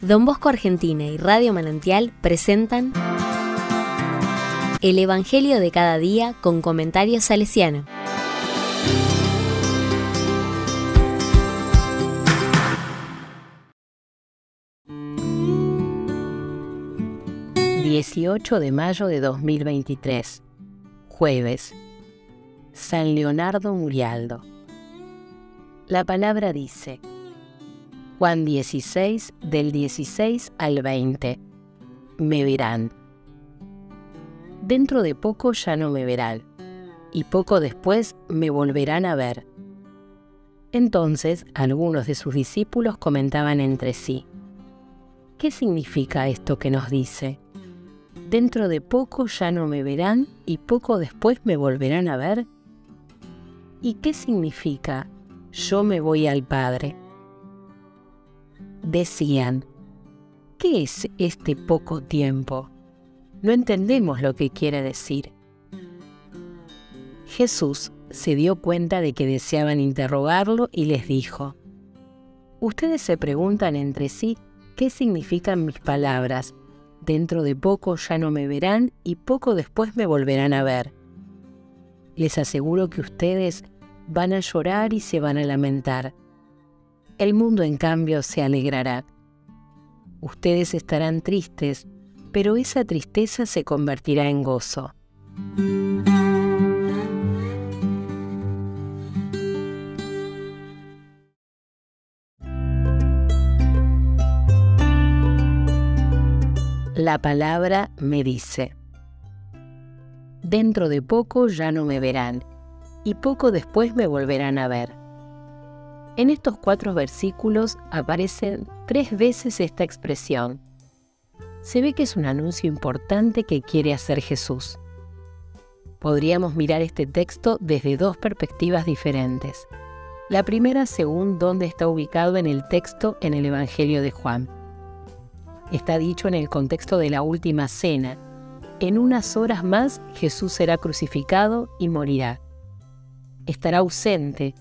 Don Bosco Argentina y Radio Manantial presentan El Evangelio de cada día con comentarios salesiano. ...18 de mayo de 2023... ...jueves... ...San Leonardo Murialdo... ...la palabra dice... Juan 16, del 16 al 20. Me verán. Dentro de poco ya no me verán, y poco después me volverán a ver. Entonces algunos de sus discípulos comentaban entre sí, ¿qué significa esto que nos dice? Dentro de poco ya no me verán y poco después me volverán a ver. ¿Y qué significa yo me voy al Padre? Decían, ¿qué es este poco tiempo? No entendemos lo que quiere decir. Jesús se dio cuenta de que deseaban interrogarlo y les dijo, Ustedes se preguntan entre sí qué significan mis palabras. Dentro de poco ya no me verán y poco después me volverán a ver. Les aseguro que ustedes van a llorar y se van a lamentar el mundo en cambio se alegrará. Ustedes estarán tristes, pero esa tristeza se convertirá en gozo. La palabra me dice, dentro de poco ya no me verán, y poco después me volverán a ver. En estos cuatro versículos aparecen tres veces esta expresión. Se ve que es un anuncio importante que quiere hacer Jesús. Podríamos mirar este texto desde dos perspectivas diferentes. La primera según dónde está ubicado en el texto en el Evangelio de Juan. Está dicho en el contexto de la última cena. En unas horas más Jesús será crucificado y morirá. Estará ausente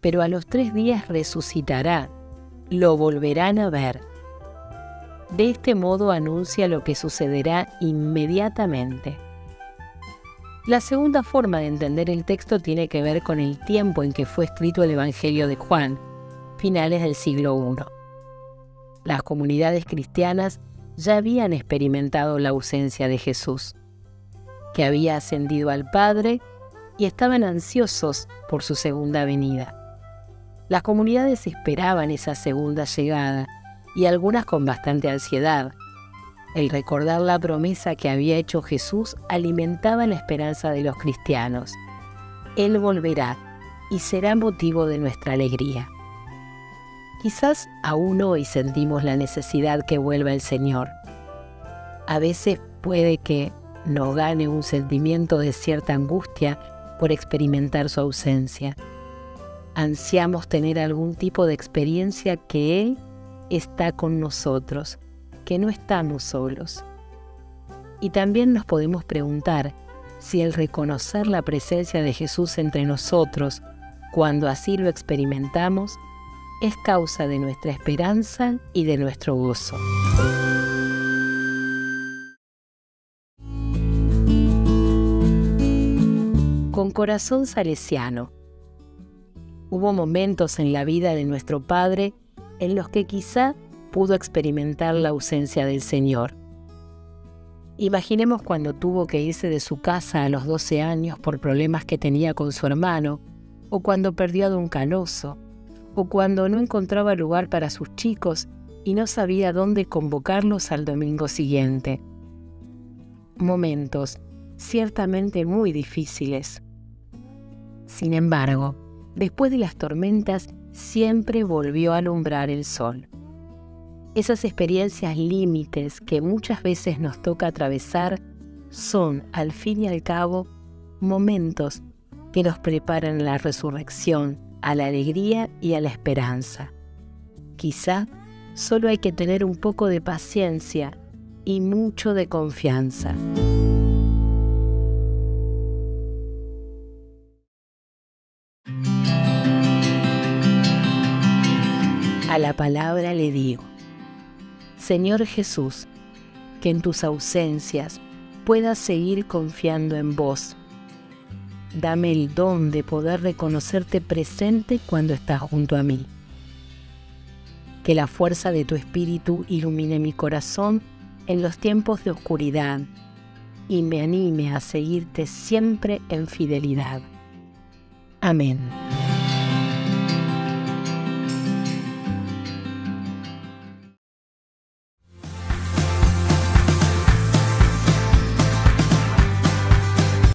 pero a los tres días resucitará, lo volverán a ver. De este modo anuncia lo que sucederá inmediatamente. La segunda forma de entender el texto tiene que ver con el tiempo en que fue escrito el Evangelio de Juan, finales del siglo I. Las comunidades cristianas ya habían experimentado la ausencia de Jesús, que había ascendido al Padre y estaban ansiosos por su segunda venida. Las comunidades esperaban esa segunda llegada y algunas con bastante ansiedad. El recordar la promesa que había hecho Jesús alimentaba la esperanza de los cristianos. Él volverá y será motivo de nuestra alegría. Quizás aún hoy sentimos la necesidad que vuelva el Señor. A veces puede que nos gane un sentimiento de cierta angustia por experimentar su ausencia ansiamos tener algún tipo de experiencia que Él está con nosotros, que no estamos solos. Y también nos podemos preguntar si el reconocer la presencia de Jesús entre nosotros, cuando así lo experimentamos, es causa de nuestra esperanza y de nuestro gozo. Con corazón salesiano, Hubo momentos en la vida de nuestro Padre en los que quizá pudo experimentar la ausencia del Señor. Imaginemos cuando tuvo que irse de su casa a los 12 años por problemas que tenía con su hermano, o cuando perdió a don Canoso, o cuando no encontraba lugar para sus chicos y no sabía dónde convocarlos al domingo siguiente. Momentos ciertamente muy difíciles. Sin embargo, después de las tormentas, siempre volvió a alumbrar el sol. Esas experiencias límites que muchas veces nos toca atravesar son, al fin y al cabo, momentos que nos preparan a la resurrección, a la alegría y a la esperanza. Quizá solo hay que tener un poco de paciencia y mucho de confianza. La palabra le digo, Señor Jesús, que en tus ausencias pueda seguir confiando en vos. Dame el don de poder reconocerte presente cuando estás junto a mí. Que la fuerza de tu espíritu ilumine mi corazón en los tiempos de oscuridad y me anime a seguirte siempre en fidelidad. Amén.